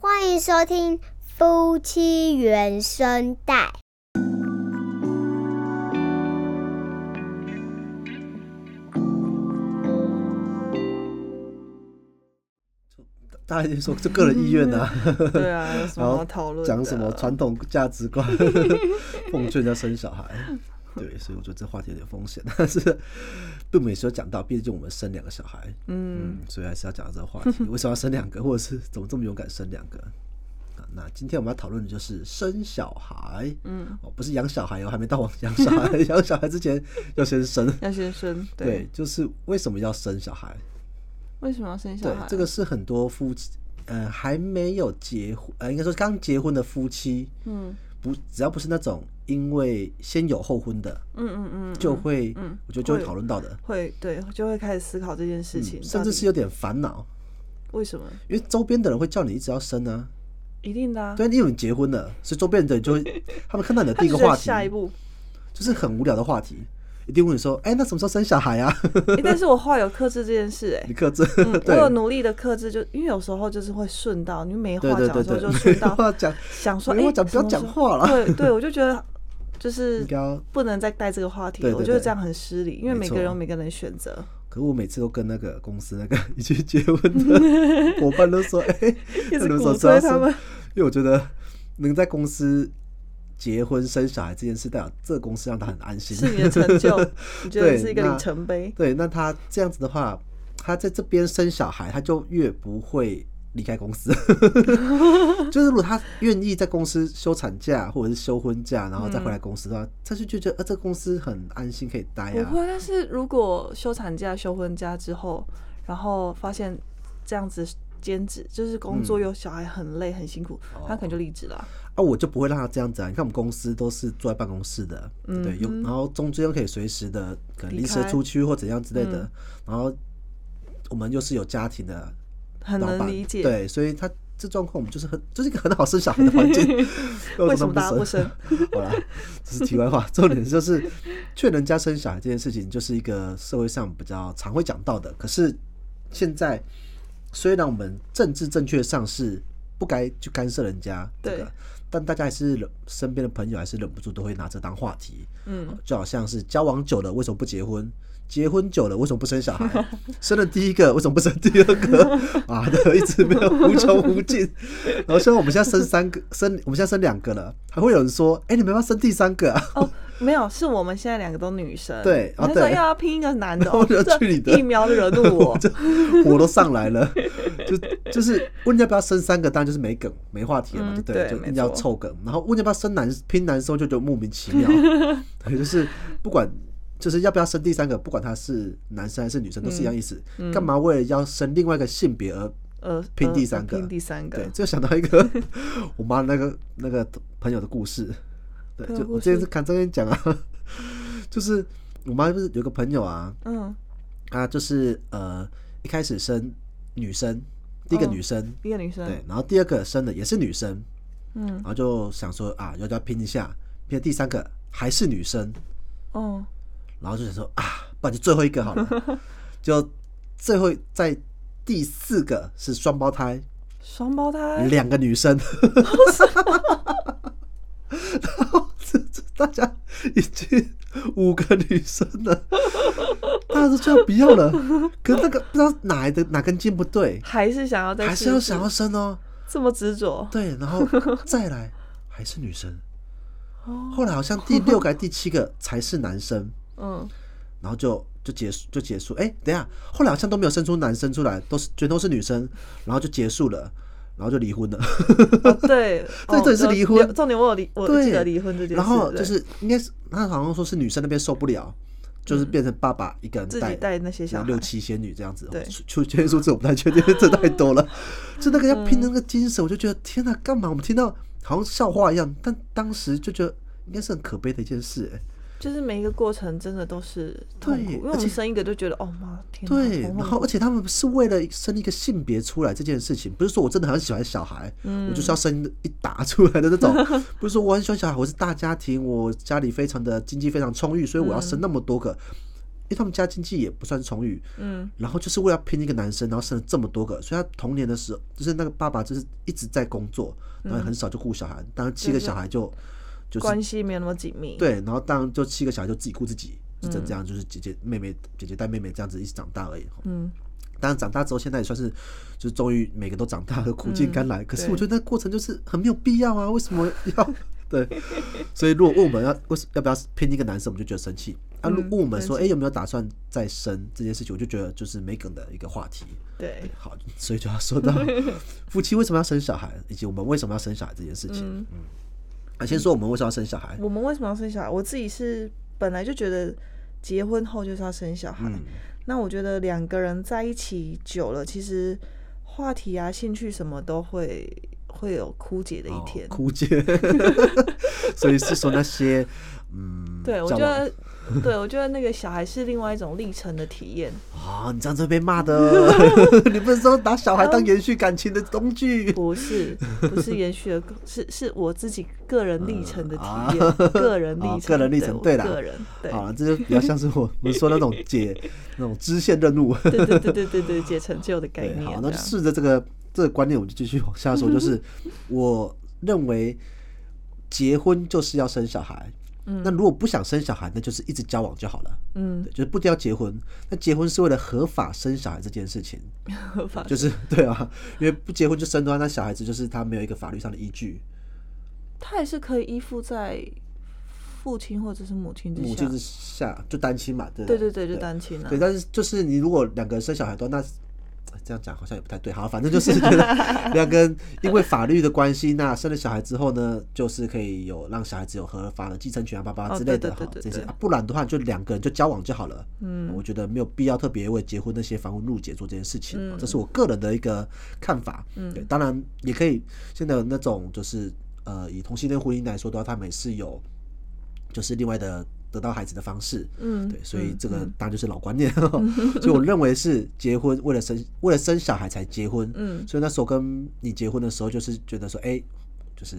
欢迎收听夫妻原声带。大家就说这个人意愿啊，对啊，有 什么然后好讨论？讲什么传统价值观，奉劝人家生小孩。对，所以我觉得这话题有点风险，但是并没有讲到，毕竟我们生两个小孩，嗯，嗯，所以还是要讲到这个话题，为什么要生两个，或者是怎么这么勇敢生两个？啊，那今天我们要讨论的就是生小孩，嗯，哦，不是养小孩哦，还没到养小孩，养小孩之前要先生，要先生，对，就是为什么要生小孩？为什么要生小对孩？，这个是很多夫妻，呃，还没有结婚，呃，应该说刚结婚的夫妻，嗯不，只要不是那种因为先有后婚的，嗯嗯嗯，就会，嗯我觉得就会会讨论到的，会对，就会开始思考这件事情，嗯甚至是有点烦恼，为什么？因为周边的人会叫你一直要生啊，一定的啊，对，因为你结婚了，所以周边的人就会，他们看到你的第一个话题，下一步。就是很无聊的话题，一定问你说，哎、那什么时候生小孩啊？诶但是我后来有克制这件事，哎你，克制，嗯，我有努力的克制，就因为有时候就是会顺到，你没对话讲的时候就顺到，没话讲，想说，哎，没话讲，不要讲话了，对对，我就觉得就是不能再带这个话题了，我觉得这样很失礼，因为每个人有每个人的选择。可我每次都跟那个公司那个一起结婚的伙伴都说，哎、一直那你们什么鼓时候要生吹他们，因为我觉得能在公司结婚生小孩这件事，代表这个公司让他很安心。是你的成就，你觉得是一个里程碑。对，那他这样子的话，他在这边生小孩，他就越不会离开公司。就是如果他愿意在公司休产假或者是休婚假，然后再回来公司的话，他就就觉得呃这个公司很安心，可以待啊。不会，但是如果休产假、休婚假之后，然后发现这样子兼职，就是工嗯作有小孩很累很辛苦，他可能就离职了啊。啊，我就不会让他这样子啊！你看我们公司都是坐在办公室的，对，有然后中间可以随时的可能临时出去或怎样之类的，然后我们又是有家庭的很老板，能理解。对，所以他这状况我们就是很就是一个很好生小孩的环境。为什么大家不生？生？好啦，这是题外话，重点就是劝人家生小孩这件事情，就是一个社会上比较常会讲到的。可是现在虽然我们政治正确上是不该去干涉人家这对个，但大家还是忍身边的朋友还是忍不住都会拿这当话题。嗯，就好像是交往久了为什么不结婚？结婚久了为什么不生小孩？生了第一个为什么不生第二个？啊都，一直没有无穷无尽。然后现在我们现在生三个，生我们现在生两个了，还会有人说：“哎、你们要不要生第三个啊哦，没有，是我们现在两个都女生。对啊对要拼一个男的，哦就这去你的一秒就惹怒我。就火都上来了，就就是问要不要生三个，当然就是没梗没话题了嘛，嗯对就硬要凑梗，然后问要不要生男拼男生，就觉得莫名其妙。对，就是不管就是要不要生第三个，不管他是男生还是女生，都是一样意思。干嘛为了要生另外一个性别而呃，拼呃第三个拼第三个对，，就想到一个 我妈那个那个朋友的故事。对，就我之前事。是看这边讲啊，就是我妈不是有个朋友啊，嗯，她就是呃一开始生女生，第一个哦女生，一个女生，对，然后第二个生的也是女生，嗯。然后就想说啊，要不要拼一下，拼第三个还是女生，哦，然后就想说啊，不然就最后一个好了，就最后在第四个是双胞胎，双胞胎，两个女生，然后这这大家已经五个女生了，大家都说不要了，可是那个不知道哪来的哪根筋不对，还是想要再还是要想要生哦，这么执着，对，然后 再来还是女生，哦。后来好像第六个、还第七个才是男生，嗯，然后就就结束就结束，哎、等一下，后来好像都没有生出男生出来，都是全都是女生，然后就结束了，然后就离婚了。哦对，对哦有这是离婚重点我有离，我对记得离婚这件事，然后就是应该是他好像说是女生那边受不了，就是变成爸爸一个人带带那些小六七仙女这样子。对出确切数字我不太确定，这太多了。就那个要拼嗯那个精神，我就觉得天哪，干嘛？我们听到好像笑话一样，但当时就觉得应该是很可悲的一件事。哎就是每一个过程真的都是痛苦，对因为我们生一个就觉得哦妈天哪，对，然后而且他们是为了生一个性别出来这件事情，不是说我真的很喜欢小孩，嗯。我就是要生一打出来的那种，不是说我很喜欢小孩，我是大家庭，我家里非常的经济非常充裕，所以我要生那么多个。因为他们家经济也不算充裕，嗯，然后就是为了拼一个男生，然后生了这么多个，所以他童年的时候，就是那个爸爸就是一直在工作，然后很少就顾小孩，当然七个小孩就就是关系没有那么紧密。，对，然后当然就七个小孩就自己顾自己，就这样，就是姐姐妹妹姐姐带妹妹这样子一起长大而已。嗯，当然长大之后，现在也算是就是终于每个都长大了，苦尽甘来。可是我觉得那过程就是很没有必要啊，为什么要？对，所以如果问我们要为什要不要拼一个男生，我们就觉得生气。啊，如嗯果问我们说，哎、有没有打算再生这件事情，我就觉得就是没梗的一个话题。对，好，所以就要说到 夫妻为什么要生小孩，以及我们为什么要生小孩这件事情。嗯嗯，啊，先说我们为什么要生小孩。我们为什么要生小孩？我自己是本来就觉得结婚后就是要生小孩。嗯，那我觉得两个人在一起久了，其实话题啊、兴趣什么都会会有枯竭的一天。哦、枯竭，所以是说那些嗯，对，我觉得，对我觉得那个小孩是另外一种历程的体验。啊、你这样子被骂的。你不是说拿小孩当延续感情的工具？不是，不是延续的，是是我自己个人历程的体啊验，个人历个人历程对啦个人，对，好了，这就比较像是我我们说那种解那种支线任务。对对对对对对，解成就的概，念。好，那就试着这个这个观念，我就继续往下说。就是我认为结婚就是要生小孩。嗯那如果不想生小孩，那就是一直交往就好了。嗯对，，就是不一定要结婚。那结婚是为了合法生小孩这件事情，合法就是对啊，因为不结婚就生的话，那小孩子就是他没有一个法律上的依据。他也是可以依附在父亲或者是母亲之下。母亲之下就单亲嘛，对对对对，就单亲啊对，。但是就是你如果两个人生小孩的话，那这样讲好像也不太对。好，反正就是觉得 两个人因为法律的关系，那生了小孩之后呢，就是可以有让小孩子有合法的继承权啊，爸爸哦之类的哈这些啊。不然的话，就两个人就交往就好了。嗯我觉得没有必要特别为结婚那些繁文缛节做这件事情，嗯这是我个人的一个看法。嗯对，当然也可以。现在有那种就是呃，以同性恋婚姻来说的话，他们也是有就是另外的得到孩子的方式。嗯，对，所以嗯这个嗯。当然就是老观念，所以我认为是结婚为了生为了生小孩才结婚，嗯。所以那时候跟你结婚的时候，就是觉得说，哎、就是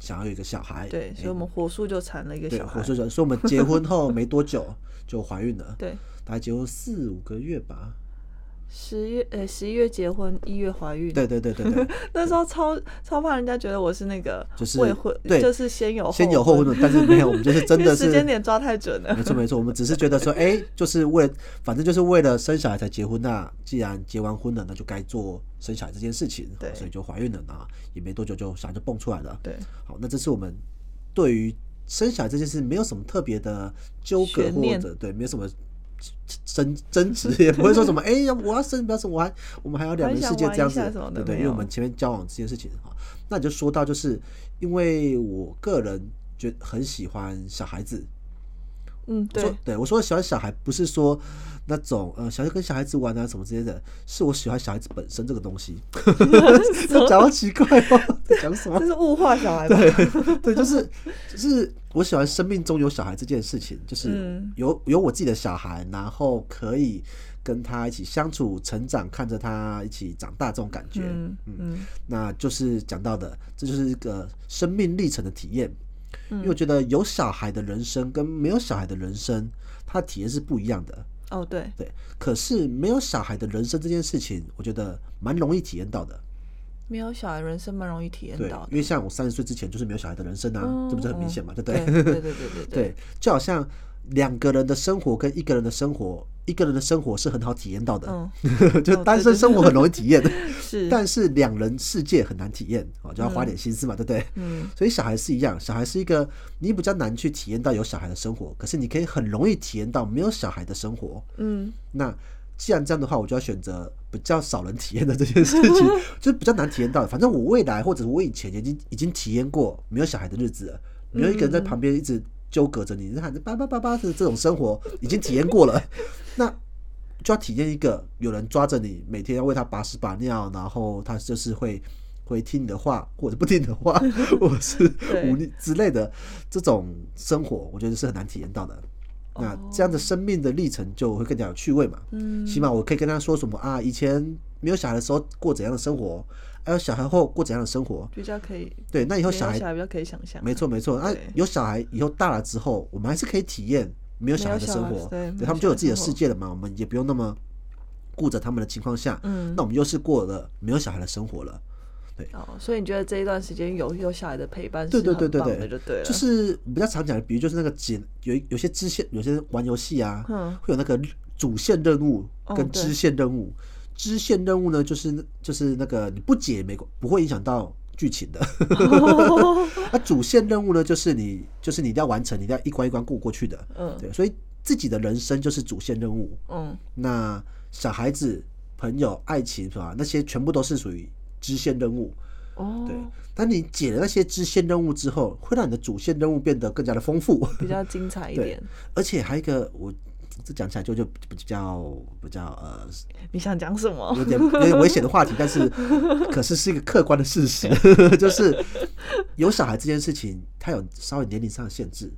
想要有一个小孩，对，所以我们火速就产了一个，小孩。火速就所以我们结婚后没多久就怀孕了，对，大概结婚四五个月吧，十月呃十一月结婚，一月怀孕。对对对对对，那时候超超怕人家觉得我是那个就是未婚，对就是先有先有后婚的，但是没有，我们就是真的是 时间点抓太准了没。错没错，我们只是觉得说，哎、就是为了，反正就是为了生小孩才结婚。那既然结完婚了，那就该做生小孩这件事情，对所以就怀孕了呢，也没多久就小孩就蹦出来了。对，好，那这是我们对于生小孩这件事没有什么特别的纠葛或者对，没有什么争争执，也不会说什么，哎、呀，我要生，不要生，我还我们还有两人世界这样子对不对？因为我们前面交往这件事情哈，那你就说到，就是因为我个人觉得很喜欢小孩子，嗯，对，对我说的喜欢小孩，不是说那种呃，小孩跟小孩子玩啊什么之类的，是我喜欢小孩子本身这个东西。这讲到奇怪哦，在讲什么这？是物化小孩吧？对，就是就是我喜欢生命中有小孩这件事情，就是嗯有有我自己的小孩，然后可以跟他一起相处、成长，看着他一起长大这种感觉。嗯嗯那就是讲到的，这就是一个生命历程的体验。因为我嗯，觉得有小孩的人生跟没有小孩的人生，它的体验是不一样的。哦对，对，可是没有小孩的人生这件事情，我觉得蛮容易体验到的。没有小孩人生蛮容易体验到，的因。为像我三十岁之前就是没有小孩的人生啊，嗯这不是很明显嘛？对不对对？对对对对 对，就好像两个人的生活跟一个人的生活，一个人的生活是很好体验到的，嗯，就单身生活很容易体验，是，但是两人世界很难体验哦，就要花点心思嘛，对不对？嗯。所以小孩是一样，小孩是一个你比较难去体验到有小孩的生活，可是你可以很容易体验到没有小孩的生活。嗯。那既然这样的话，我就要选择比较少人体验的这件事情，就是比较难体验到的。反正我未来或者我以前已经已经体验过没有小孩的日子了，没有一个人在旁边一直纠葛着你，喊着叭叭叭叭的这种生活，已经体验过了。那就要体验一个有人抓着你，每天要为他把屎把尿，然后他就是会会听你的话，或者不听你的话，或者是对忤逆之类的这种生活，我觉得是很难体验到的。那哦这样的生命的历程就会更加有趣味嘛。嗯，起码我可以跟他说什么啊，以前没有小孩的时候过怎样的生活，还有小孩后过怎样的生活。比较可以，对，那以后小孩小孩比较可以想象。啊。没错没错，啊，有小孩以后大了之后，我们还是可以体验没有小孩的生活，对他们就有自己的世界了嘛，我们也不用那么顾着他们的情况下，嗯。那我们又是过了没有小孩的生活了。哦，所以你觉得这一段时间有有小孩的陪伴是对对对很棒对对，的就对了，就是比较常讲的，比如就是那个解有有些支线，有些玩游戏啊，嗯。会有那个主线任务跟支线任务。支线任务呢，就是就是那个你不解没不会影响到剧情的。那主线任务呢，就是你就是你一定要完成，你一定要一关一关过过去的。嗯对，所以自己的人生就是主线任务。嗯那小孩子、朋友、爱情是吧？那些全部都是属于支线任务。哦，对，当你解了那些支线任务之后，会让你的主线任务变得更加的丰富，比较精彩一点。，而且还有一个我这讲起来就就比较比较呃你想讲什么？有点有点危险的话题，但是 可是是一个客观的事实，就是有小孩这件事情，它有稍微年龄上的限制。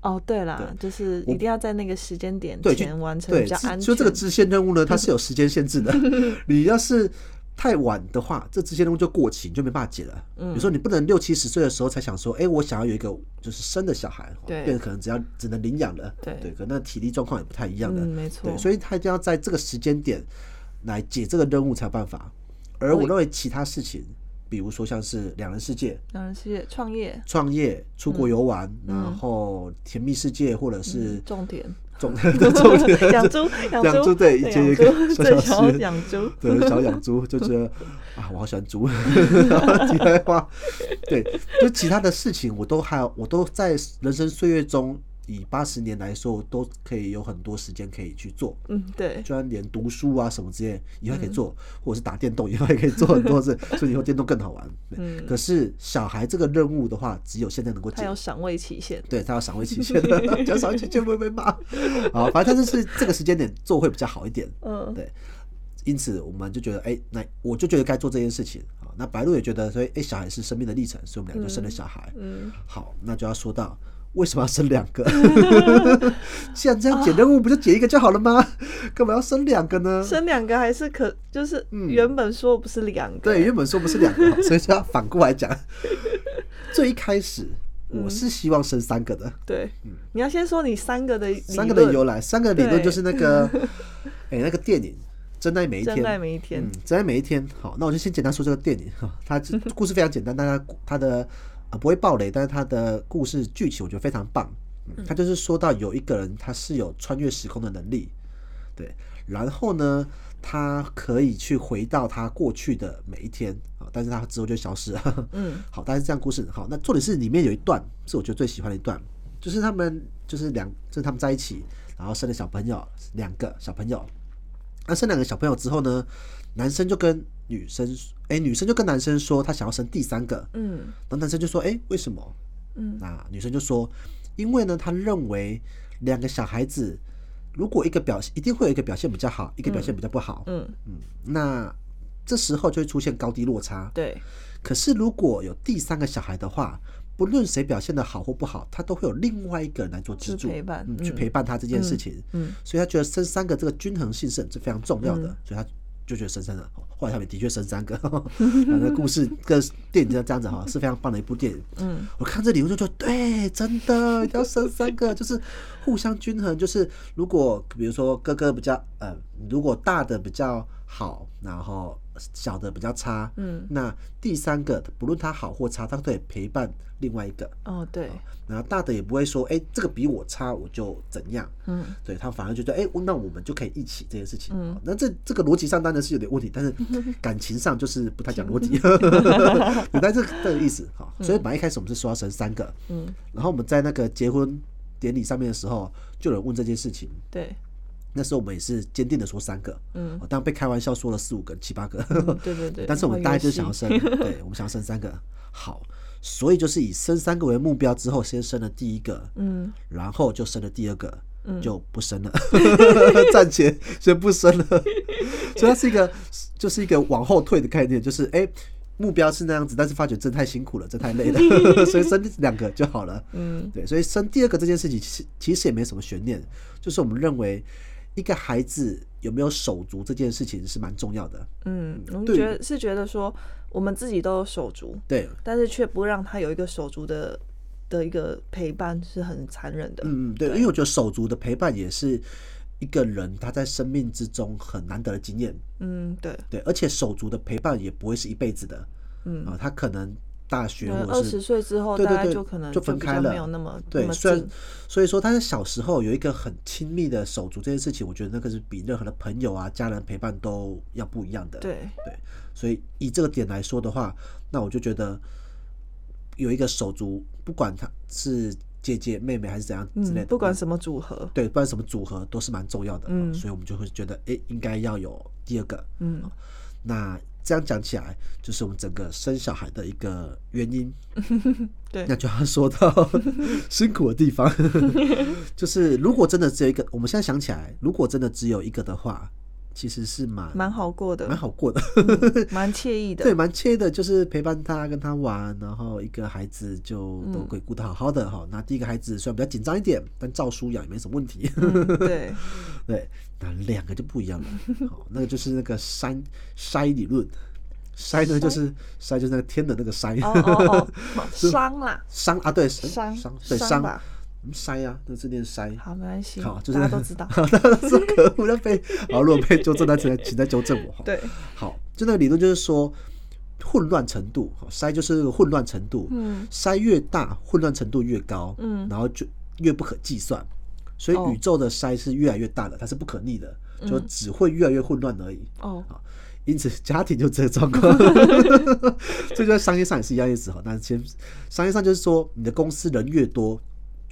哦，对啦，对就是一定要在那个时间点前完成，比较安就这个支线任务呢，它是有时间限制的。你要是太晚的话，这这些任务就过期，你就没办法解了。嗯。比如说，你不能六七十岁的时候才想说，哎、我想要有一个就是生的小孩，对。变可能只要只能领养了，对。对，可能体力状况也不太一样的，嗯没错。对，所以他一定要在这个时间点来解这个任务才有办法。而我认为其他事情，比如说像是两人世界、两人世界创业。创业、出国游玩，嗯。然后甜蜜世界，或者是种田，种种田养猪养养猪猪对以前有一个小小最想要事养猪，对，想要养猪，就觉得 啊，我好喜欢猪。然 后题外话，对，就其他的事情，我都还有，我都在人生岁月中，以八十年来说，都可以有很多时间可以去做。嗯，对，就算连读书啊什么之类，以后可以做，或者是打电动，以后也可以做很多事，所以以后电动更好玩。嗯可是小孩这个任务的话，只有现在能够解它有赏味期限。对他有赏味期限的，讲赏味期限会被骂。好，反正他就是这个时间点做会比较好一点。嗯，对，因此我们就觉得，哎、那我就觉得该做这件事情。啊，那白鹿也觉得，所以，哎、小孩是生命的历程，所以我们俩就生了小孩。嗯，好，那就要说到为什么要生两个？既然这样解任务，不就解一个就好了吗？干嘛要生两个呢？生两个还是可，就是嗯原本说不是两个，对，原本说不是两个，所以就要反过来讲。最一开始我是希望生三个的，对，嗯你要先说你三个的三个的由来，三个理论就是那个，哎、那个电影《真爱每一天》。真爱每一天嗯，，真爱每一天。好，那我就先简单说这个电影哈，它这故事非常简单，但它它的呃不会爆雷，但是他的故事剧情我觉得非常棒。嗯，它就是说到有一个人他是有穿越时空的能力，对，然后呢，他可以去回到他过去的每一天啊，但是他之后就消失了。嗯，好，但是这样故事。好，那重点是里面有一段是我觉得最喜欢的一段，就是他们就是两，就是他们在一起，然后生了小朋友，两个小朋友。那生两个小朋友之后呢，男生就跟女生，哎、女生就跟男生说她想要生第三个，嗯。然后男生就说，哎、为什么？嗯。那女生就说，因为呢，她认为两个小孩子如果一个表现一定会有一个表现比较好，一个表现比较不好，嗯，嗯，那这时候就会出现高低落差。对，可是如果有第三个小孩的话，不论谁表现的好或不好，他都会有另外一个人来做支柱，去陪伴。去陪伴他这件事情。嗯所以他觉得生三个这个均衡性是是非常重要的，嗯。所以他就觉得生三个。后来他们的确生三 个，反正故事跟电影就这样子哈，是非常棒的一部电影。嗯我看这理论就觉得对，真的要生三个，就是互相均衡。就是如果比如说哥哥比较呃，如果大的比较好，然后小的比较差，嗯，那第三个不论他好或差，他都得陪伴另外一个。哦对，然后大的也不会说，哎、这个比我差，我就怎样。嗯对他反而觉得，哎、那我们就可以一起这件事情。嗯那这这个逻辑上当然是有点问题，但是 感情上就是不太讲逻辑。对，但是这个意思哈。所以本来一开始我们是说要生三个，嗯然后我们在那个结婚典礼上面的时候，就有人问这件事情。对，那时候我们也是坚定的说三个，嗯哦当然被开玩笑说了四五个、七八个。嗯对对对，但是我们大概就是想要生，对我们想要生三个。好，所以就是以生三个为目标之后，先生了第一个，嗯然后就生了第二个，嗯就不生了，暂且先不生了。所以它是一个，就是一个往后退的概念，就是哎、目标是那样子，但是发觉真太辛苦了，真太累了，所以生两个就好了。嗯对，所以生第二个这件事情，其实其实也没什么悬念，就是我们认为一个孩子有没有手足这件事情是蛮重要的。嗯，我们觉得是觉得说我们自己都有手足，对，但是却不让他有一个手足的的一个陪伴是很残忍的。嗯嗯，对，因为我觉得手足的陪伴也是一个人他在生命之中很难得的经验。嗯，对，对，而且手足的陪伴也不会是一辈子的。嗯啊，他可能大学或者二十岁之后，对对对就可能就分开了没有那么对，虽然。所以说他在小时候有一个很亲密的手足这件事情，我觉得那个是比任何的朋友啊、家人陪伴都要不一样的。对，对，所以以这个点来说的话，那我就觉得有一个手足，不管他是姐姐、妹妹还是怎样之类的，嗯，不管什么组合，对，不管什么组合都是蛮重要的。嗯所以我们就会觉得，哎、应该要有第二个。嗯，那这样讲起来，就是我们整个生小孩的一个原因。对那就要说到辛苦的地方，就是如果真的只有一个，我们现在想起来，如果真的只有一个的话，其实是蛮蛮好过的，蛮好过的，蛮惬意的。对，蛮惬意的，就是陪伴他跟他玩，然后一个孩子就都可以顾得好好的哈。那第一个孩子虽然比较紧张一点，但照书养也没什么问题。嗯，对，对，那两个就不一样了。好，那个就是那个筛筛理论，筛呢就是筛就是那个天的那个筛，哦哦哦，伤啦，商啊对伤伤吧，嗯筛啊，那是念筛。好，没关系，好，就是大家都知道。大家都是可恶，要被 好，如果被纠正，那请请再纠正我哈。对，好，就那个理论就是说，混乱程度，好筛就是那个混乱程度，嗯，筛越大，混乱程度越高，嗯然后就越不可计算，所以哦宇宙的筛是越来越大的，它是不可逆的，就只会越来越混乱而已。哦，好因此，家庭就这个状况，这就在商业上也是一样意思哈。那先商业上就是说，你的公司人越多，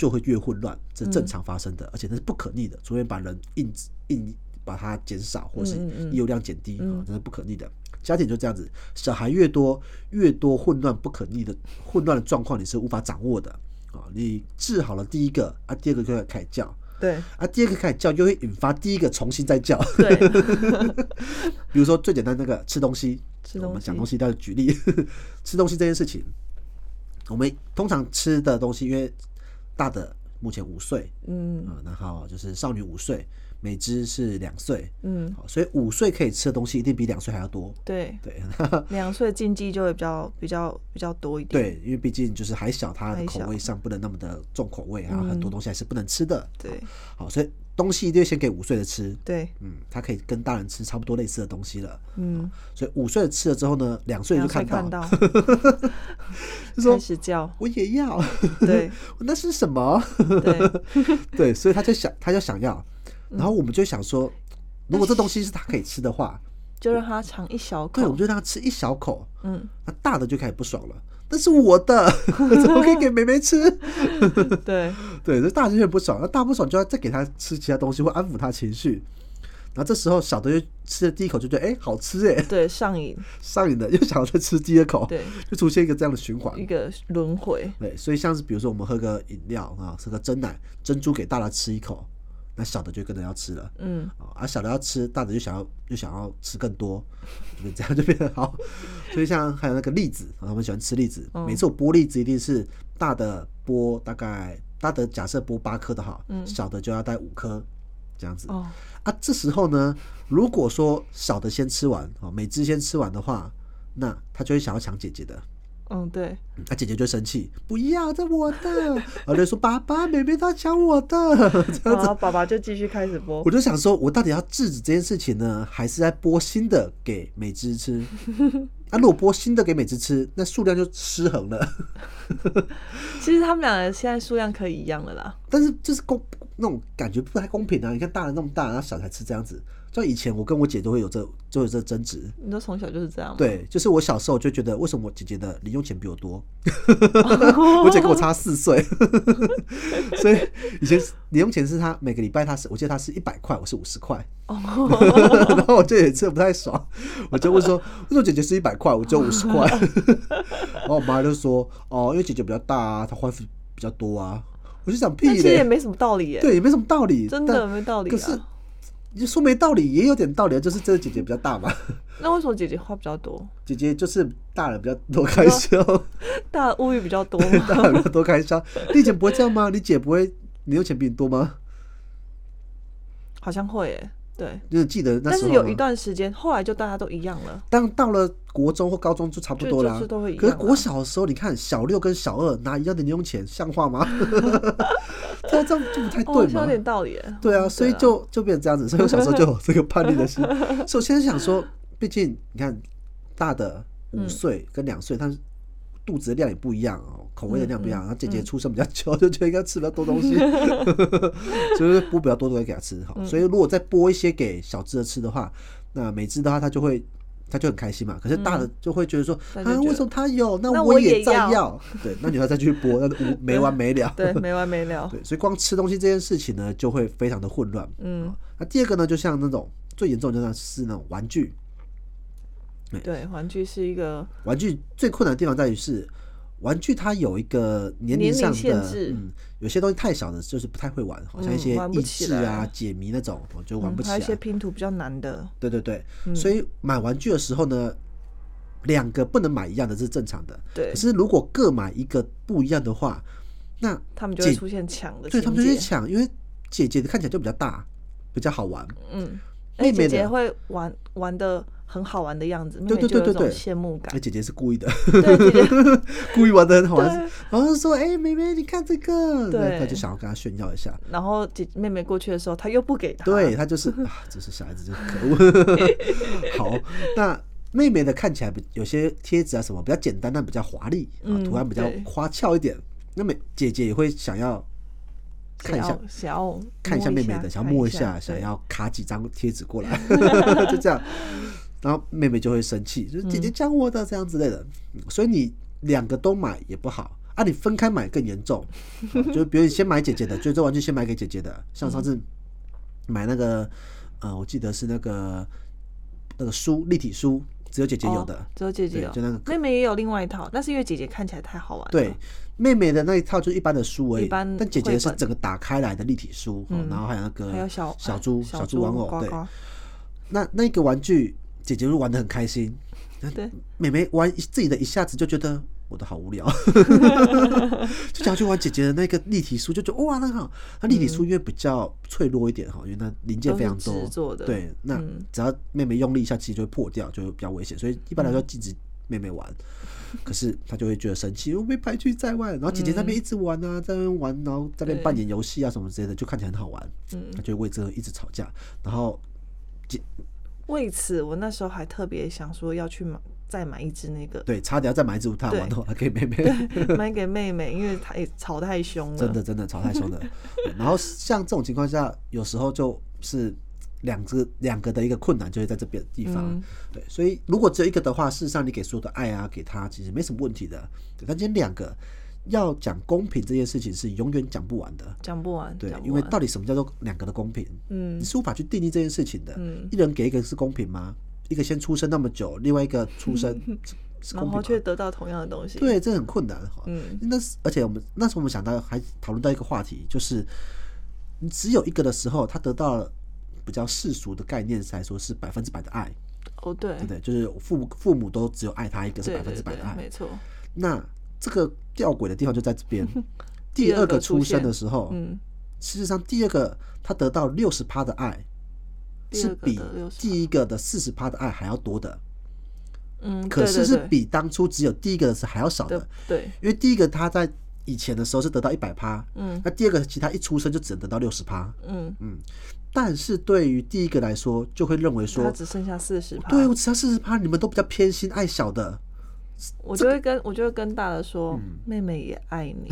就会越混乱，这是正常发生的，而且那是不可逆的，除非把人硬硬把它减少，或是嗯嗯嗯业务量减低啊，这是不可逆的。家庭就这样子，小孩越多，越多混乱不可逆的混乱的状况，你是无法掌握的啊。你治好了第一个啊，第二个就会开始叫对啊，第二个开始叫，就会引发第一个重新再叫。对，比如说最简单那个吃东西，吃东西我们讲东西，要举例，吃东西这件事情，我们通常吃的东西，因为大的目前五岁，嗯。啊、然后就是少女五岁，美芝是两岁，嗯，好，所以五岁可以吃的东西一定比两岁还要多，对，对。两岁禁忌就会比较比较比较多一点。对，因为毕竟就是还小，它的口味上不能那么的重口味，啊很多东西还是不能吃的，对。好，所以东西一定先给五岁的吃，对，嗯，他可以跟大人吃差不多类似的东西了，嗯，所以五岁的吃了之后呢，两岁就看到，看到。就说开始叫，我也要，对。那是什么？对，对，所以他就想，他就想要，嗯。然后我们就想说，如果这东西是他可以吃的话，就让他尝一小口。对，我们。就让他吃一小口，嗯，那大的就开始不爽了。那是我的，怎么可以给妹妹吃？对，对，这大人就很不爽，那大不爽就要再给他吃其他东西，会安抚他情绪。然后这时候小的就吃了第一口就觉得哎、好吃哎，对，上瘾，上瘾的，又想要再吃第二口，对，就出现一个这样的循环一。个轮回。对，所以像是比如说我们喝个饮料啊，喝个真奶，珍珠给大家吃一口，那小的就跟着要吃了。嗯，啊，啊小的要吃，大的就想要就想要吃更多，就这样就变得好。所以像还有那个栗子，啊，我们喜欢吃栗子，嗯每次我剥栗子一定是大的剥大概大的假设剥八颗的哈，嗯小的就要带五颗这样子。哦，啊，这时候呢，如果说小的先吃完，哦，每只先吃完的话，那他就会想要抢姐姐的。嗯，对，嗯啊，姐姐就生气，不要，这我的，然后就说爸爸、妹妹她抢我的，这样子然后爸爸就继续开始播我。就想说，我到底要制止这件事情呢，还是在播新的给美芝吃？啊，如果播新的给美芝吃，那数量就失衡了。其实他们两个现在数量可以一样了啦。但是就是公那种感觉不太公平啊！你看大人那么大，然后小孩吃这样子，就以前我跟我姐都会有这就有这争执。你都从小就是这样吗？对，就是我小时候就觉得，为什么我姐姐的零用钱比我多？我姐跟我差四岁，所以以前零用钱是她每个礼拜她是，我记得她是一百块，我是五十块。然后我就有一次不太爽，我就问说，为什么姐姐是一百块，我只有五十块？然后我妈就说，哦，因为姐姐比较大啊，她花费比较多啊。我就想屁其实也没什么道理耶。对，也没什么道理，真的没道理可是啊。你说没道理，也有点道理啊，就是这个姐姐比较大嘛，那为什么姐姐话比较多？姐姐就是大人比较多开销。大的物欲比较多？大人比较多开销。你以前不会这样吗？你姐不会你用钱比你多吗？好像会耶。对。就是记得那但时候但是有一段时间，后来就大家都一样了。当到了国中或高中就差不多啦、就就是都会一可是国小的时候，你看小六跟小二拿一样的零用钱，像话吗？对啊，这样就不太哦，对嘛。是有点道理。对啊，所以啊就就变成这样子，所以我小时候就有这个叛逆的心。所以我现在想说，毕竟你看大的五岁跟两岁，他肚子的量也不一样哦，口味的量不一样。然后姐姐出生比较久，就觉得应该吃比较多东西，所以剥比较多东西给他吃哈。所以如果再剥一些给小只的吃的话，那每只的话，他就会。他就很开心嘛，可是大的就会觉得说、啊，为什么他有，那那我我也要再要。对，那你要再去播，那无 没完没了。对，没完没了。对，所以光吃东西这件事情呢，就会非常的混乱。嗯，那第二个呢，就像那种最严重的就是那种玩具，对，玩具是一个玩具最困难的地方在于是，玩具它有一个年龄上的，限制嗯，有些东西太小的，就是不太会玩，好像一些益智啊、解谜那种，我就玩不起来。嗯还有一些拼图比较难的。对对对，嗯所以买玩具的时候呢，两个不能买一样的，这是正常的。对可是如果各买一个不一样的话，那他们就会出现抢的对他们就会。抢，因为姐姐的看起来就比较大，比较好玩。嗯，妹妹姐姐会玩玩的很好玩的样子，妹对对对对对羡慕感。那姐姐是故意的，对，姐姐 故意玩的很好玩对，然后就说：“哎、妹妹，你看这个。”对他就想要跟她炫耀一下。然后姐妹妹过去的时候，她又不给她。对他就是啊，这是小孩子，真可恶。好，那妹妹的看起来比有些贴纸啊什么比较简单，但比较华丽啊，嗯图案比较花俏一点。那么姐姐也会想要看一下想要看一下妹妹的，想要摸一下，想要卡几张贴纸过来，就这样。然后妹妹就会生气，就是姐姐讲我的这样之类的。嗯所以你两个都买也不好啊，你分开买更严重。啊 就比如你先买姐姐的，就这玩具先买给姐姐的。像上次买那个，呃，我记得是那个那个书立体书，只有姐姐有的哦。只有姐姐有，就那个妹妹也有另外一套，但是因为姐姐看起来太好玩了。对，妹妹的那一套就是一般的书而已，但姐姐是整个打开来的立体书，然后还有那个小小猪小猪玩偶，对，那那个玩具，姐姐就玩的很开心，对，妹妹玩自己的一下子就觉得我的好无聊，就想要去玩姐姐的那个立体书，就觉得哇，那个好。那立体书因为比较脆弱一点哈，因为那零件非常多。对，那嗯。只要妹妹用力一下，其实就会破掉，就会比较危险，所以一般来嗯说禁止妹妹玩。可是她就会觉得生气，我被排拒在外，然后姐姐在那边一直玩啊，在那边玩，然后在那边扮演游戏啊什么之类的，就看起来很好玩。嗯。她就会为这个一直吵架，然后为此，我那时候还特别想说要去买再买一只那个，对，差点要再买一只舞踏玩的话，给妹妹。买给妹妹，因为她也吵太凶了。真的真的吵太凶了。然后像这种情况下，有时候就是两个两个的一个困难就会在这边地方。嗯对，所以如果只有一个的话，事实上你给所有的爱啊，给他其实没什么问题的。对，但今天两个要讲公平这件事情是永远讲不完的。讲不完，对因为到底什么叫做两个的公平？嗯你是无法去定义这件事情的。嗯一人给一个是公平吗？一个先出生那么久，另外一个出生 然？后却得到同样的东西。对，这很困难哈。嗯那是而且我们那时候我们想到还讨论到一个话题，就是你只有一个的时候，他得到了比较世俗的概念来说是百分之百的爱，哦，对对对？就是父母父母都只有爱他一个是百分之百的爱。没错。那这个吊诡的地方就在这边，第 第二个出生的时候，嗯，事实上第二个他得到六十趴的爱，是比第一个的四十趴的爱还要多的，嗯，可是是比当初只有第一个的是还要少的。对。因为第一个他在以前的时候是得到一百趴，嗯。那第二个其实他一出生就只能得到六十趴，嗯，但是对于第一个来说，就会认为他说，只剩下四十趴。对我只要四十趴，你们都比较偏心爱小的，我就会跟我就会跟大的说，嗯妹妹也爱你，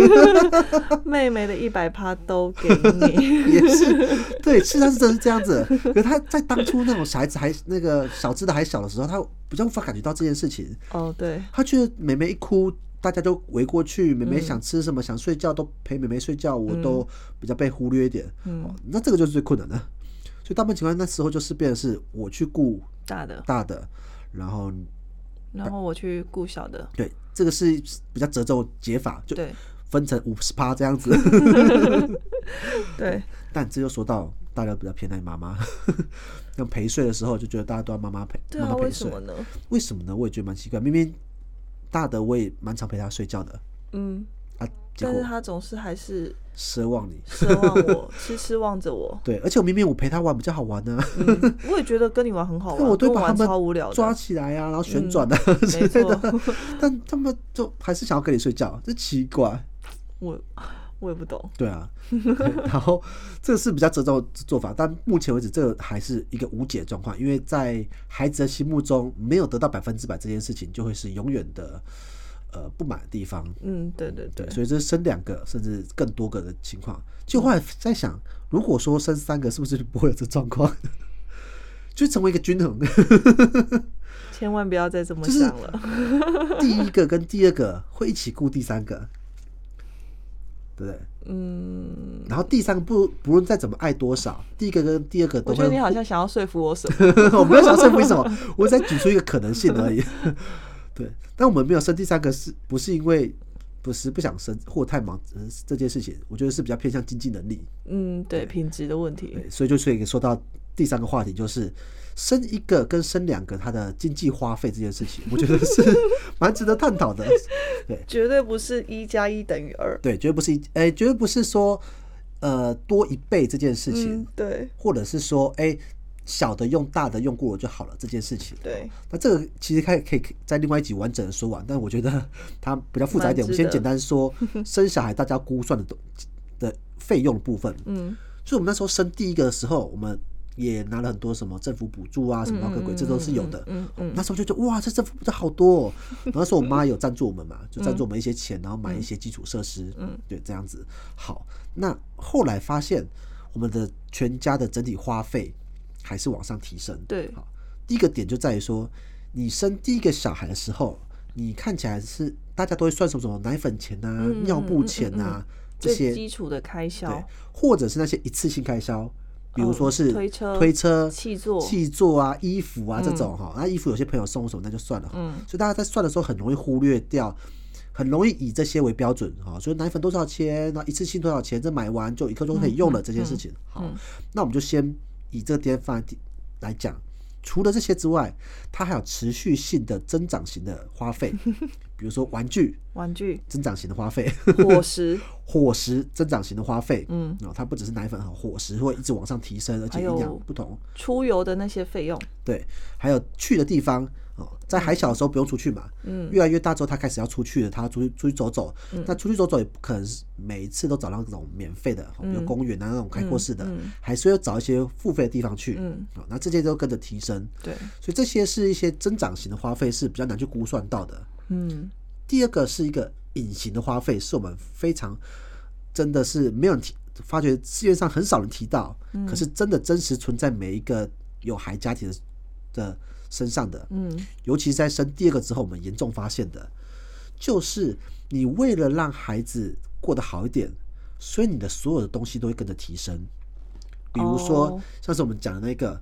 妹妹的一百趴都给你。也是对，事实上是真是这样子。可是他在当初那种小孩子还那个小只的还小的时候，他比较无法感觉到这件事情，哦，对，他觉得妹妹一哭。大家都围过去，妹妹想吃什么、想睡觉都陪妹妹睡觉，我都比较被忽略一点。嗯哦，那这个就是最困难的。所以大部分情况那时候就是变的是我去顾大的，大的，然后然后我去顾小的，对这个是比较折中解法，就分成五十趴这样子。对，但这就说到大家比较偏爱妈妈，那陪睡的时候就觉得大家都要妈妈陪，妈妈陪睡。为什么呢？为什么呢？我也觉得蛮奇怪。明明大的我也蛮常陪他睡觉的，嗯，啊，结但是果他总是还是奢望你。奢望我，痴痴望着我。对，而且我明明我陪他玩比较好玩呢、嗯，我也觉得跟你玩很好玩，但我都跟玩把他们超无聊的。抓起来啊，然后旋转啊、之没类的，错，但他们就还是想要跟你睡觉，这奇怪。我我也不懂。对啊，对然后这个是比较折中的做法，但目前为止这个还是一个无解的状况，因为在孩子的心目中没有得到百分之百这件事情，就会是永远的呃不满的地方。嗯，对对对，对，所以这是生两个甚至更多个的情况。就后来在想，如果说生三个，是不是就不会有这状况？就成为一个均衡，千万不要再这么想了。第一个跟第二个会一起顾第三个，对不对？嗯，然后第三个不不论再怎么爱多少，第一个跟第二个都会我觉得你好像想要说服我什么。我没有想说服你什么，我只在举出一个可能性而已。对，但我们没有生第三个是不是因为不是不想生或太忙呃这件事情？我觉得是比较偏向经济能力。嗯，对，品质的问题。对，所以就所以说到第三个话题，就是生一个跟生两个，它的经济花费这件事情，我觉得是 蛮值得探讨的。对绝对不是一加一等于二。对，绝对不是一哎、绝对不是说呃多一倍这件事情，嗯，对或者是说哎、小的用大的用过了就好了这件事情。对，那这个其实可以可以在另外一集完整的说完，但我觉得它比较复杂一点。我们先简单说生小孩大家估算的东的费用的部分。嗯，所以我们那时候生第一个的时候，我们也拿了很多什么政府补助啊，什么高科鬼，这都是有的。嗯嗯那时候就觉得哇，这政府补助好多、哦。然 后那时候我妈有赞助我们嘛，就赞助我们一些钱，然后买一些基础设施。嗯，对，这样子。好，那后来发现我们的全家的整体花费还是往上提升。对好，第一个点就在于说，你生第一个小孩的时候，你看起来是大家都会算什么什么奶粉钱啊、嗯尿布钱啊、这些基础的开对销，，或者是那些一次性开销，比如说是哦推车推车、气座气座啊、衣服啊这种哈。那衣服有些朋友送什么那就算了哈。嗯所以大家在算的时候很容易忽略掉，很容易以这些为标准哈。所以奶粉多少钱，然后一次性多少钱，这买完就一刻钟可以用了这件事情。好，那我们就先以这个跌幅来讲。除了这些之外，它还有持续性的增长型的花费，比如说玩具玩具、增长型的花费，伙食，伙食增长型的花费，嗯，哦，它不只是奶粉和伙食会一直往上提升，而且营养不同，出游的那些费用，对，还有去的地方哦，在还小的时候不用出去嘛，嗯，越来越大之后他开始要出去了，他出去出去走走，那出去走走也不可能是每一次都找到那种免费的，哦比如公园啊那种开阔式的，还是要找一些付费的地方去，嗯，哦，那这些都跟着提升，对，所以这些是一些增长型的花费是比较难去估算到的，嗯，第二个是一个隐形的花费，是我们非常真的是没有人提，发觉世界上很少人提到，可是真的真实存在每一个有孩家庭的的身上的，嗯，尤其是在生第二个之后，我们严重发现的，就是你为了让孩子过得好一点，所以你的所有的东西都会跟着提升，比如说、哦。像是我们讲的那个，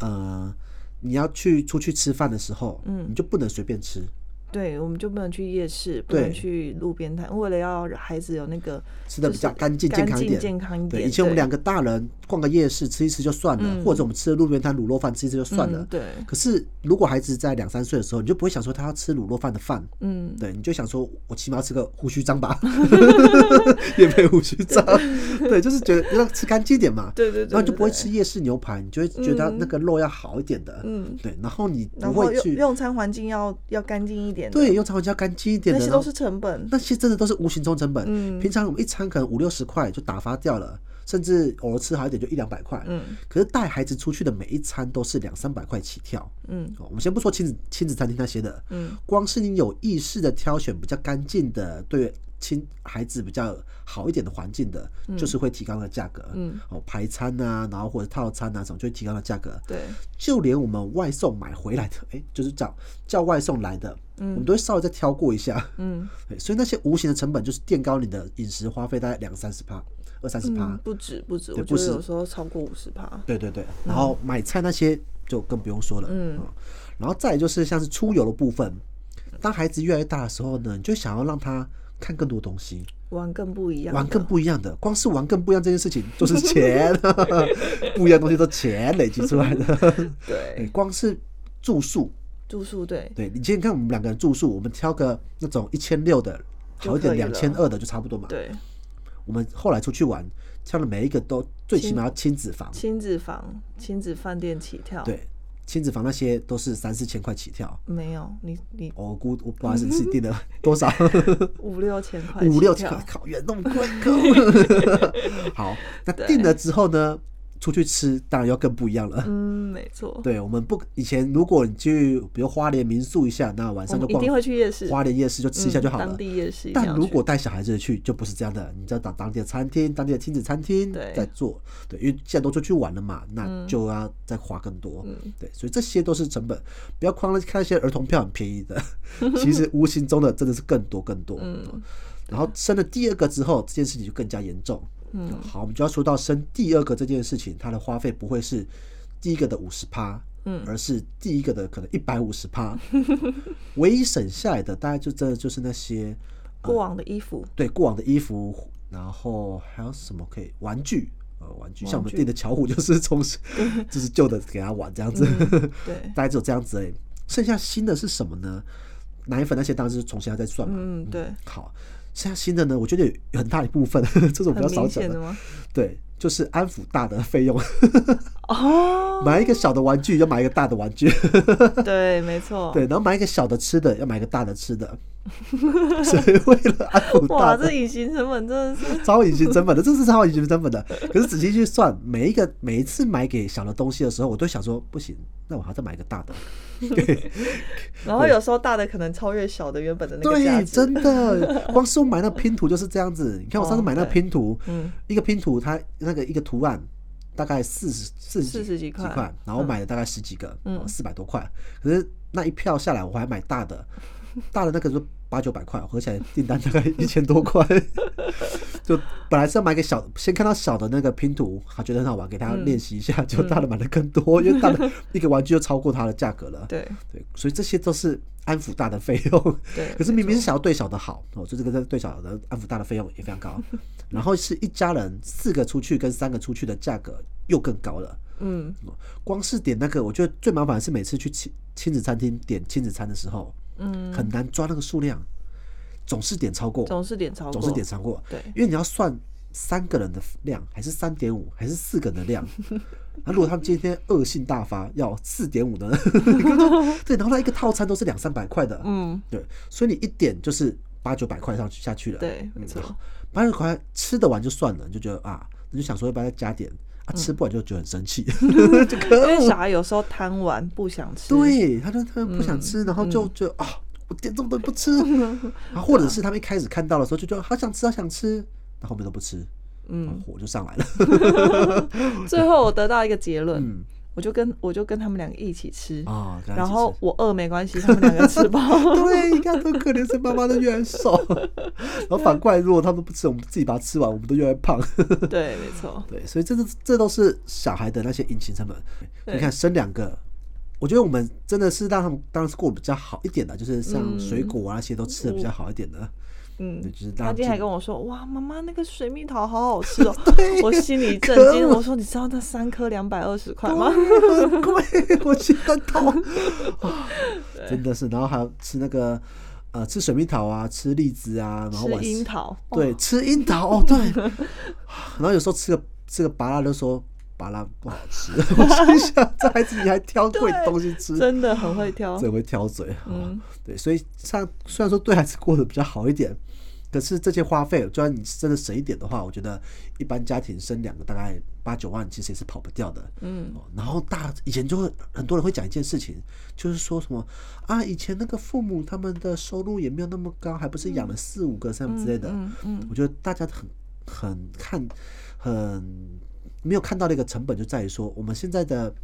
呃，你要去出去吃饭的时候，嗯。你就不能随便吃。对，我们就不能去夜市，不能去路边摊，为了要让孩子有那个吃的比较干净健康一点，健康一对，点。对以前我们两个大人逛个夜市吃一吃就算了，嗯或者我们吃的路边摊卤肉饭吃一吃就算了。嗯对，可是如果孩子在两三岁的时候，你就不会想说他要吃卤肉饭的饭，嗯，对，你就想说我起码要吃个胡须章吧，也配胡须章，对，就是觉得要吃干净一点嘛。对对对，然后就不会吃，夜市牛排，你就会觉得那个肉要好一点的，嗯，对，然后你不会去用餐环境要要干净一点的，对用餐环境要干净一点的，那些都是成本。那些真的都是无形中成本。嗯平常我们一餐可能五六十块就打发掉了，甚至偶尔吃好一点就一两百块。嗯可是带孩子出去的每一餐都是两三百块起跳。嗯哦我们先不说亲子亲子餐厅那些的，嗯，光是你有意识的挑选比较干净的，对亲孩子比较好一点的环境的，就是会提高那个价格。嗯，哦，排餐啊，然后或者套餐啊什么，就会提高那个价格。对，就连我们外送买回来的，哎、就是叫叫外送来的，我们都会稍微再挑过一下。嗯 对，所以那些无形的成本就是垫高你的饮食花费，大概两三十趴，二三十趴嗯，。不止不止，对不止我觉得有时候超过五十趴。对对对，然后买菜那些就更不用说了。嗯哦然后再就是像是出游的部分，当孩子越来越大的时候呢，你就想要让他看更多东西，玩更不一样，玩更不一样的。光是玩更不一样这件事情，就是钱，不一样的东西都钱累积出来的。对，光是住宿，住宿对，对你今天看我们两个人住宿，我们挑个那种一千六的好一点两千二的就差不多嘛。对，我们后来出去玩，挑的每一个都最起码要亲子房，亲子房、亲子饭店起跳。，对，亲子房那些都是三四千块起跳。没有你你我估我不好意思，你自己定了多少？五六千块，五六千块，靠，远那么贵，好，那定了之后呢，出去吃当然要更不一样了。嗯，没错。对，我们不以前如果你去比如花莲民宿一下，那晚上就逛们一定会去夜市，花莲夜市就吃一下就好了。嗯当地夜市但如果带小孩子去，就不是这样的，你就要找当地的餐厅、当地的亲子餐厅对在做。对，因为既然都出去玩了嘛，那就要再花更多。嗯对，所以这些都是成本。不要光看一些儿童票很便宜的，其实无形中的真的是更多更多。嗯然后生了第二个之后，这件事情就更加严重。嗯好，我们就要说到生第二个这件事情，它的花费不会是第一个的五十趴，嗯而是第一个的可能一百五十趴。唯一省下来的，大概就真的就是那些过往的衣服，对过往的衣服，然后还有什么可以玩具。呃，玩具像我们店的巧虎，就是从 就是旧的给他玩这样子，对，大概只有这样子而已。剩下新的是什么呢？奶粉那些当然是重新要再算嘛。嗯对，好，剩下新的呢，我觉得有很大一部分，这种比较少讲的？对，就是安抚大的费用，哦，买一个小的玩具要买一个大的玩具，对，没错，对，然后买一个小的吃的要买一个大的吃的，所以为了安抚大哇，的这，隐形成本真的是，超隐形成本的，这是超隐形成本的。可是仔细去算，每一个每一次买给小的东西的时候，我都想说，不行，那我还要再买一个大的。然后有时候大的可能超越小的原本的那个价对，值，真的，光是我买那拼图就是这样子。你看我上次哦买那个拼图，嗯一个拼图它那个一个图案大概四十四四十几块块，然后我买了大概十几个，嗯四百多块。可是那一票下来，我还买大的，大的那个就八九百块，合起来订单大概一千多块。就本来是要买给小，先看到小的那个拼图，他觉得很好玩，给他嗯。练习一下，就大的买的更多，因为大的一个玩具就超过它的价格了。对。对，所以这些都是安抚大的费用。对 可是明明是想要对小的好哦，就这个对小的安抚大的费用也非常高，然后是一家人四个出去跟三个出去的价格又更高了。嗯。光是点那个，我觉得最麻烦的是每次去亲亲子餐厅点亲子餐的时候，嗯，很难抓那个数量，总是点超过，总是点超过，总是点超过。对。因为你要算三个人的量，还是三点五，还是四个人的量。那如果他们今天恶性大发，要四点五的呢？对，然后他一个套餐都是两三百块的，嗯，对，所以你一点就是八九百块上去下去了。对，没错，八九百块吃得完就算了，你就觉得啊，你就想说要不要再加点。啊，吃不完就觉得很生气，因为。小孩有时候贪玩不想吃，对，他就他就不想吃，然后就就啊，我点这么多不吃，啊，或者是他们一开始看到的时候就觉得好想吃，好想吃，那后后面都不吃，嗯，火就上来了。最后我得到一个结论，嗯我就跟我就跟他们两个一起吃，啊，然后我饿没关系，他们两个吃饱。对，你看多可怜，所以妈妈都越来越瘦。然后反过来，如果他们都不吃，我们自己把它吃完，我们都越来越胖。对，没错，对，所以这是这都是小孩的那些隐形成本。你看生两个，我觉得我们真的是让他们当然是过得比较好一点的，就是像水果啊那些都吃的比较好一点的。嗯对，就是让他今天还跟我说：“哇，妈妈那个水蜜桃好好吃哦！” 我心里震惊。我说：“你知道那三颗两百二十块吗很贵，我心很痛。啊 真的是，然后还有吃那个呃，吃水蜜桃啊，吃荔枝啊，？”然后吃晚樱桃，对，吃樱桃哦，对。然后有时候吃个吃个拔辣就说拔辣不好吃，我心想这孩子你还挑贵的东西吃，真的很会挑。真会挑嘴。嗯嗯，对，所以像虽然说对孩子过得比较好一点，可是这些花费，就算你真的省一点的话，我觉得一般家庭生两个大概八九万，其实也是跑不掉的。嗯哦然后大以前就会很多人会讲一件事情，就是说什么啊，以前那个父母他们的收入也没有那么高，还不是养了四五个这样之类的。嗯嗯我觉得大家很很看很没有看到的一个成本，就在于说我们现在的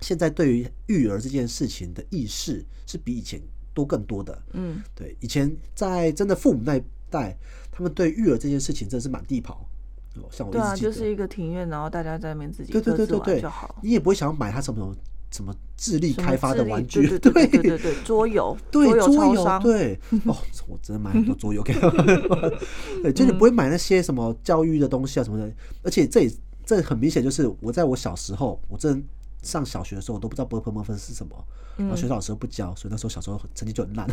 现在对于育儿这件事情的意识是比以前多更多的。嗯，对，以前在真的父母那一代，他们对育儿这件事情真的是满地跑。哦，像我一对啊，就是一个庭院，然后大家在那边自己对对对对对就好。你也不会想要买他什么什么智力开发的玩具，对对对桌游，对桌游，对哦，我真的买很多桌游给他们。对，就是不会买那些什么教育的东西啊什么的，而且这也这很明显就是我在我小时候，我真上小学的时候，我都不知道 b u r p l e muffin 是什么，然后学校老师又不教，所以那时候小时候成绩就很烂。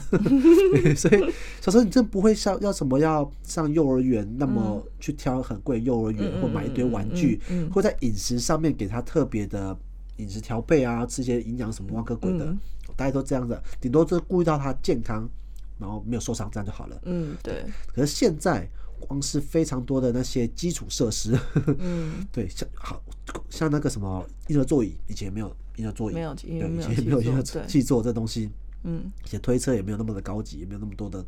所以小时候你真不会像要什么要上幼儿园，那么去挑很贵的幼儿园，或买一堆玩具，或在饮食上面给他特别的饮食调配啊，吃些营养什么万个鬼的，大家都这样的，顶多就是顾虑到他健康，然后没有受伤，这样就好了。嗯，对，可是现在光是非常多的那些基础设施，嗯，对，像好像那个什么婴儿座椅，以前没有婴儿座椅，没有以前没有婴儿基座对。气座这东西，嗯，而且推车也没有那么的高级，也没有那么多的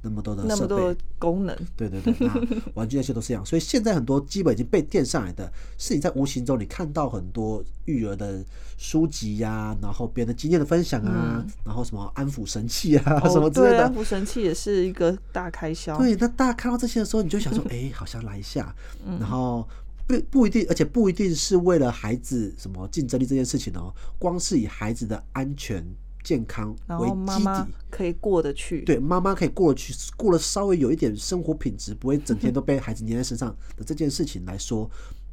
那么多的设那么多备。功能，对对对，那玩具那些都是一样，所以现在很多基本已经被垫上来的，是你在无形中你看到很多育儿的书籍呀、然后别人的经验的分享啊，然后什么安抚神器啊、什么之类的。安，抚神器也是一个大开销，对，那大家看到这些的时候，你就想说，哎、好像来一下，然后不不一定，而且不一定是为了孩子什么竞争力这件事情哦，光是以孩子的安全健康然为基后妈妈底。可以过得去，对，妈妈可以过得去，过了稍微有一点生活品质，不会整天都被孩子黏在身上的这件事情来说，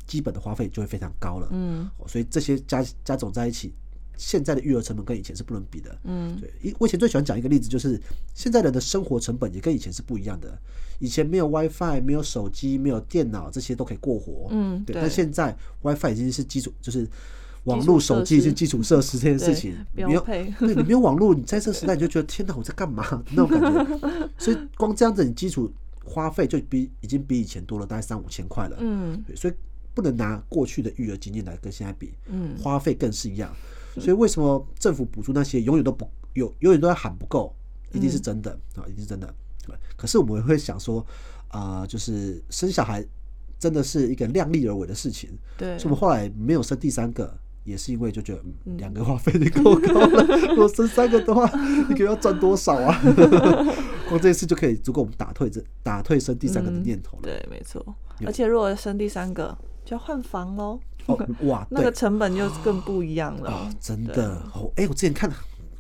基本的花费就会非常高了。嗯哦所以这些加加总在一起，现在的育儿成本跟以前是不能比的。嗯对，以我以前最喜欢讲一个例子，就是现在人的生活成本也跟以前是不一样的。以前没有 WiFi、没有手机、没有电脑，这些都可以过活。嗯对但现在 WiFi 已经是基础，就是网络、手机设施是基础设施这件事情。没有，对你没有网络，你在这个时代你就觉得天哪，我在干嘛 那种感觉。所以光这样子，你基础花费就比已经比以前多了大概三五千块了。嗯，所以不能拿过去的育儿经验来跟现在比。嗯花费更是一样。所以为什么政府补助那些永远都不有，永远都在喊不够，一定是真的啊、一定是真的。对可是我们会想说，啊、就是生小孩真的是一个量力而为的事情。对所以我们后来没有生第三个，也是因为就觉得嗯两个话费就够高了。如果生三个的话，一个月要赚多少啊？光这一次就可以足够我们打退这打退生第三个的念头了。对，没错，而且如果生第三个，就要换房喽，哦，哇，那个成本就更不一样了。哦，，真的。哦，哎、我之前看，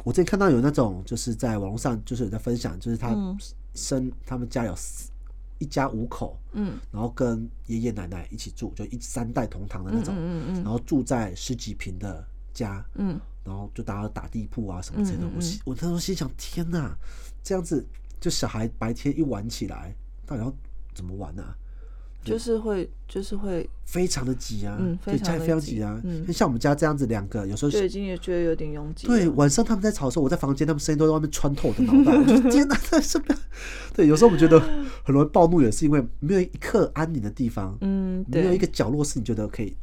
我之前看到有那种就是在网络上就是有在分享，就是他嗯。生他们家有四一家五口，嗯然后跟爷爷奶奶一起住，就一三代同堂的那嗯种，嗯嗯然后住在十几平的家，嗯然后就大家打地铺啊什么之类的。我心我那时候心想，天哪，这样子就小孩白天一玩起来，到底要怎么玩呢、啊？就是会就是会非常的挤啊，嗯非常地非常挤啊。嗯像我们家这样子，两个有时候就已经也觉得有点拥挤了，对，晚上他们在吵的时候，我在房间，他们声音都在外面穿透我的脑袋。我就 天哪，这是不是？对，有时候我们觉得很容易暴怒，也是因为没有一刻安宁的地方，嗯没有一对个角落是你觉得可以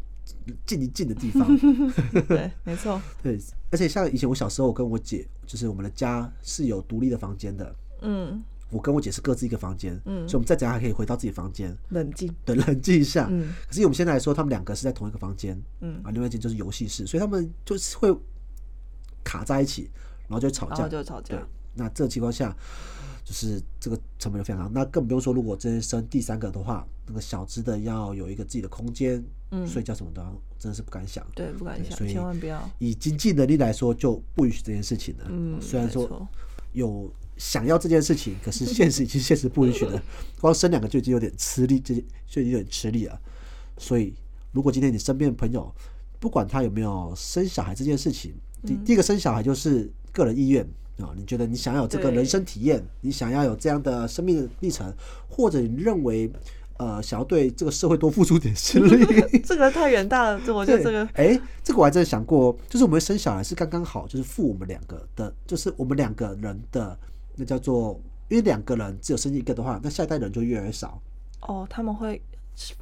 静一静的地方。对，没错，对，而且像以前我小时候，我跟我姐，就是我们的家是有独立的房间的。嗯我跟我姐是各自一个房间，嗯所以我们再怎样还可以回到自己房间，冷静，对，冷静一下。嗯可是以我们现在来说，他们两个是在同一个房间，嗯啊，另外一间就是游戏室，所以他们就是会卡在一起，然后就吵架，然后就吵对架，，那这个情况下，就是这个成本就非常高。那更不用说，如果真的生第三个的话，那个小只的要有一个自己的空间，嗯睡觉什么的，真的是不敢想。对，不敢想，所以千万不要，以经济能力来说，就不允许这件事情的。嗯，虽然说有想要这件事情，可是 现实已经现实不允许的，光生两个就已经有点吃力，就就已经有点吃力了。所以，如果今天你身边的朋友，不管他有没有生小孩这件事情，第第一个生小孩就是个人意愿啊，你觉得你想要有这个人生体验，你想要有这样的生命历程，或者你认为呃想要对这个社会多付出点心力，这个太远大了，这我觉得这个哎、这个我还真的想过，就是我们生小孩是刚刚好，就是付我们两个的，就是我们两个人的，那叫做，因为两个人只有生一个的话，那下一代人就越来越少。哦，他们会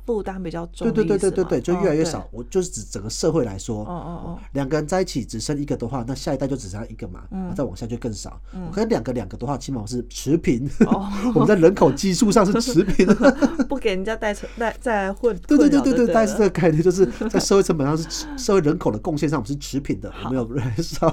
负担比较重对对对对对对，就越来越哦少。。我就是指整个社会来说，哦哦哦两个人在一起只生一个的话，那下一代就只剩下一个嘛，嗯再往下就更少。可是两个两个的话，起码是持平。我们在人口基数上是持平的。哦，不给人家带成带再来混，对对对对对，大概是这个概念，就是在社会成本上是 社会人口的贡献上我们是持平的，我没有越来越少。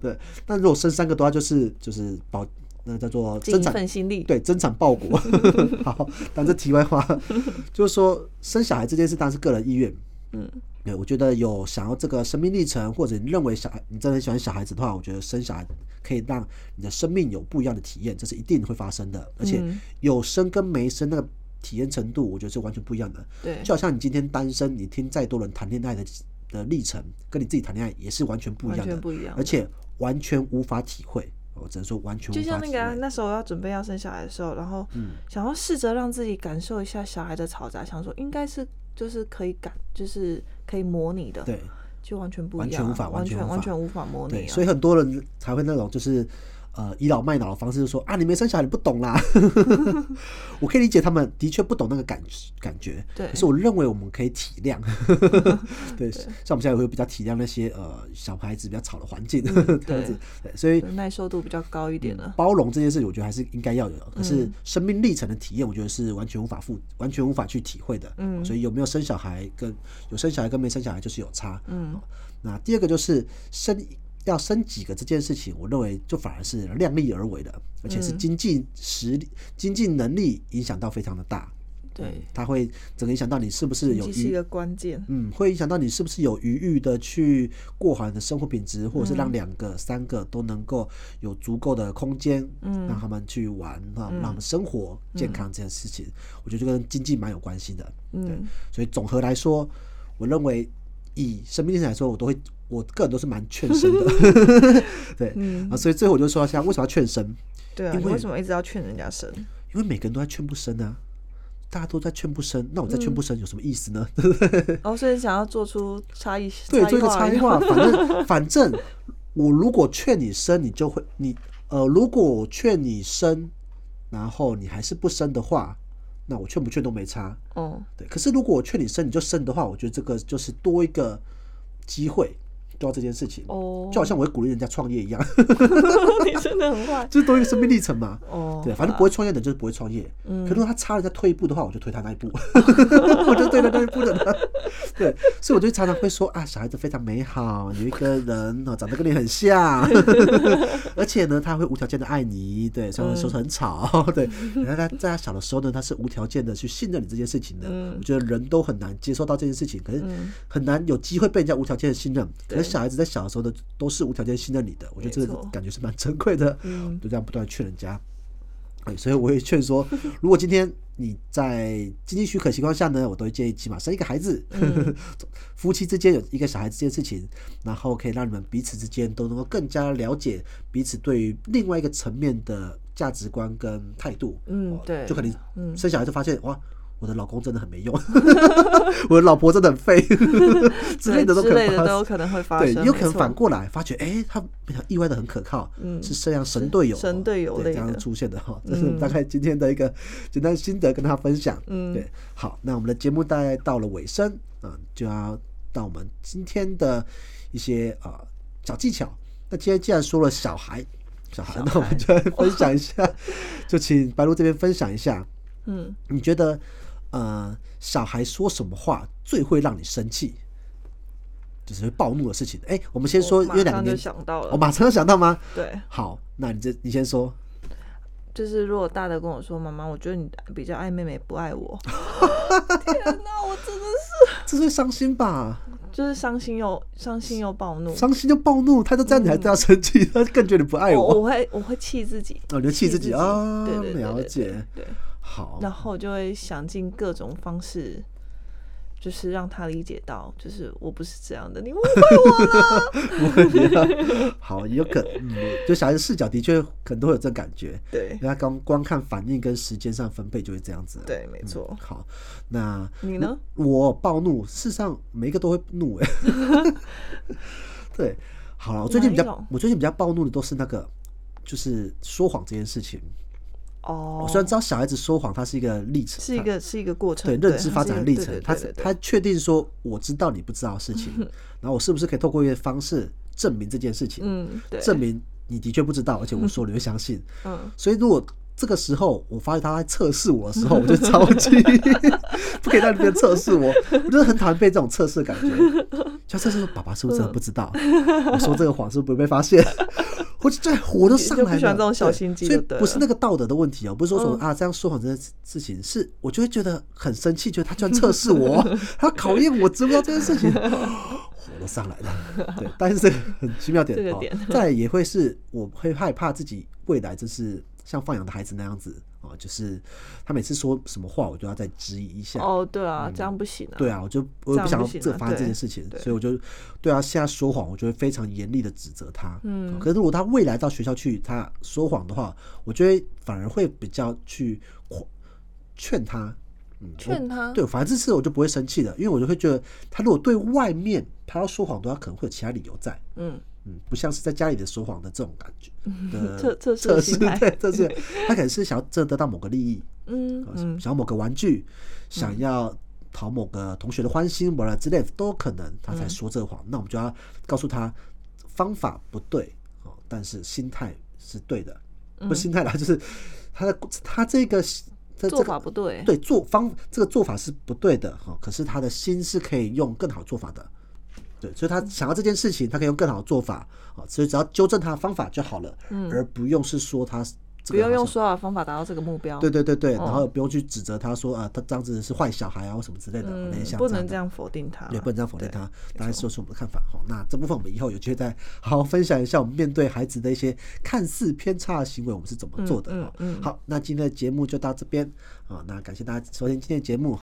对，那如果生三个的话，就是就是保那叫做增产心力，对增产报国。好，但这题外话，就是说生小孩这件事当然是个人意愿。嗯，对，我觉得有想要这个生命历程，或者你认为小孩你真的很喜欢小孩子的话，我觉得生小孩可以让你的生命有不一样的体验，这是一定会发生的。而且嗯有生跟没生那个体验程度，我觉得是完全不一样的。对就好像你今天单身，你听再多人谈恋爱的的历程，跟你自己谈恋爱也是完全不一样的，全不一样而。且完全无法体会。我只能说完全。就像那个啊、那时候要准备要生小孩的时候，然后嗯想要试着让自己感受一下小孩的嘈杂，想说应该是就是可以感，就是可以模拟的，对就完全不一样啊，全无法完完全无法完全无法模拟。所以很多人才会那种就是呃倚老卖老的方式，就说啊你没生小孩你不懂啦。我可以理解他们的确不懂那个感感觉，对可是我认为我们可以体谅。对，像我们现在也会比较体谅那些呃小孩子比较吵的环境这样子，对，所以耐受度比较高一点的。包容这件事，我觉得还是应该要有的。可是嗯生命历程的体验，我觉得是完全无法复、完全无法去体会的。嗯所以有没有生小孩跟有生小孩跟没生小孩就是有差。嗯那第二个就是生要生几个这件事情，我认为就反而是量力而为的，而且是嗯经济实力、经济能力影响到非常的大。对，它会整个影响到你是不是有一个关键。嗯，会影响到你是不是有余裕的去过好你的生活品质，或者是让嗯。两个、三个都能够有足够的空间，嗯。让他们去玩，啊，让他们生活健康这件事情，我觉得就跟经济蛮有关系的。对嗯，所以总和来说，我认为以生命来说，我都会，我个人都是蛮劝生的。对，嗯啊，所以最后我就说一下，为什么要劝生？对啊，因为什么一直要劝人家生？因为每个人都在劝不生啊。大家都在劝不生，那我在嗯劝不生有什么意思呢？哦，所以想要做出差异，对，做一个差异化。反 正反正，我如果劝你生，你就会你呃，如果我劝你生，然后你还是不生的话，那我劝不劝都没差。哦，对，可是如果我劝你生，你就生的话，我觉得这个就是多一个机会做到这件事情。哦就好像我会鼓励人家创业一样，你真的很坏。就是多一个生命历程嘛。哦，对，反正不会创业的人就是不会创业。嗯可如果他差人家退一步的话，我就推他那一步，我就推他那一步的。对，所以我就常常会说啊，小孩子非常美好，有一个人哦长得跟你很像，而且呢，他会无条件的爱你。对，虽然说很吵，对，然后他在他小的时候呢，他是无条件的去信任你这件事情的。嗯我觉得人都很难接受到这件事情，可是嗯很难有机会被人家无条件的信任。可是对小孩子在小的时候的都是无条件信任你的，我觉得这个感觉是蛮珍贵的。嗯就这样不断劝人家。哎，所以我也劝说，如果今天你在经济许可情况下呢，我都会建议起码生一个孩子，嗯 夫妻之间有一个小孩子这件事情，然后可以让你们彼此之间都能够更加了解彼此对于另外一个层面的价值观跟态度。哦嗯对就可能嗯生小孩就发现哇。我的老公真的很没用，我的老婆真的很废 之类的都可能都有可能会发对，生，有可能反过来发觉，哎、他意外的很可靠，嗯是这样神队友哦，神队友对这样出现的哈，这是大概今天的一个简单心得跟大家分享。嗯。对，好，那我们的节目大概到了尾声，啊、就要到我们今天的一些呃小技巧。那今天既然说了小孩，小孩，小那我们就来分享一下，就请白露这边分享一下，嗯，你觉得呃小孩说什么话最会让你生气？就是会暴怒的事情。哎、我们先说，我因为两个想到了，我马上想到吗？对，好，那你这你先说。就是如果大的跟我说：“妈妈，我觉得你比较爱妹妹，不爱我。”天哪，我真的是 这是会伤心吧？就是伤心又伤心又暴怒。伤心就暴怒，他都这样，你还对他生气，他更觉得你不爱我我。我会我会气自己，哦，你就气自己啊了解对，对好，然后就会想尽各种方式，就是让他理解到，就是我不是这样的，你误会我了 好，也有可能，嗯，就小孩子视角的确可能都会有这感觉，对因为他刚光看反应跟时间上分配就会这样子。对，没错。好，那你呢？我暴怒，事实上每一个都会怒哎。对，好了，我最近比较我最近比较暴怒的都是那个，就是说谎这件事情。哦。我，虽然知道小孩子说谎，它是一个历程，是一个是一个过程，对认知发展的历程，他他确定说我知道你不知道的事情，然后我是不是可以透过一些方式证明这件事情，嗯，对，证明你的确不知道，而且我说你会相信。嗯，所以如果这个时候我发现他在测试我的时候，我就超级 不可以让别人测试我，我就是很讨厌被这种测试的感觉。就测试说爸爸是不是真的不知道，我说这个谎是不是不会被发现？我就在火都上来了，你就不喜欢这种小心机所以不是那个道德的问题哦，不是说什么嗯啊这样说谎这件事情，是我就会觉得很生气，觉得他居然测试我，他考验我知不知道这件事情，火都上来了。对，但是这个很奇妙点，哦这个点再也会是我会害怕自己未来就是像放羊的孩子那样子哦，就是他每次说什么话，我就要再质疑一下。哦，对啊，这样不行啊。对啊，我就我也不想要这发生这件事情，对所以我就对他现在说谎，我就会非常严厉的指责他。嗯可是如果他未来到学校去，他说谎的话，我觉得反而会比较去劝劝他。嗯，劝他。对，反正这次我就不会生气的，因为我就会觉得他如果对外面他要说谎的话，可能会有其他理由在。嗯，嗯，不像是在家里的说谎的这种感觉 的测测试测试，对，测试，他可能是想要真的得到某个利益，呃嗯嗯。想要某个玩具，想要讨某个同学的欢心，完了之类的都有可能，他嗯才说这谎。那我们就要告诉他方法不对哦，但是心态是对的，不是心态啦，就是他的他这个这嗯做法不对。对做方这个做法是不对的哈，可是他的心是可以用更好做法的，对，所以他想要这件事情，他可以用更好的做法啊，所以只要纠正他的方法就好了，而不用是说他这不用用说好的方法达到这个目标。对对对对，然哦后不用去指责他说啊，他这样子是坏小孩啊或什么之类的，不能这样否定他。对，不能这样否定他，大概说出我们的看法。好，那这部分我们以后有机会再好好分享一下，我们面对孩子的一些看似偏差的行为，我们是怎么做的。嗯好，那今天的节目就到这边啊，那感谢大家收听今天的节目。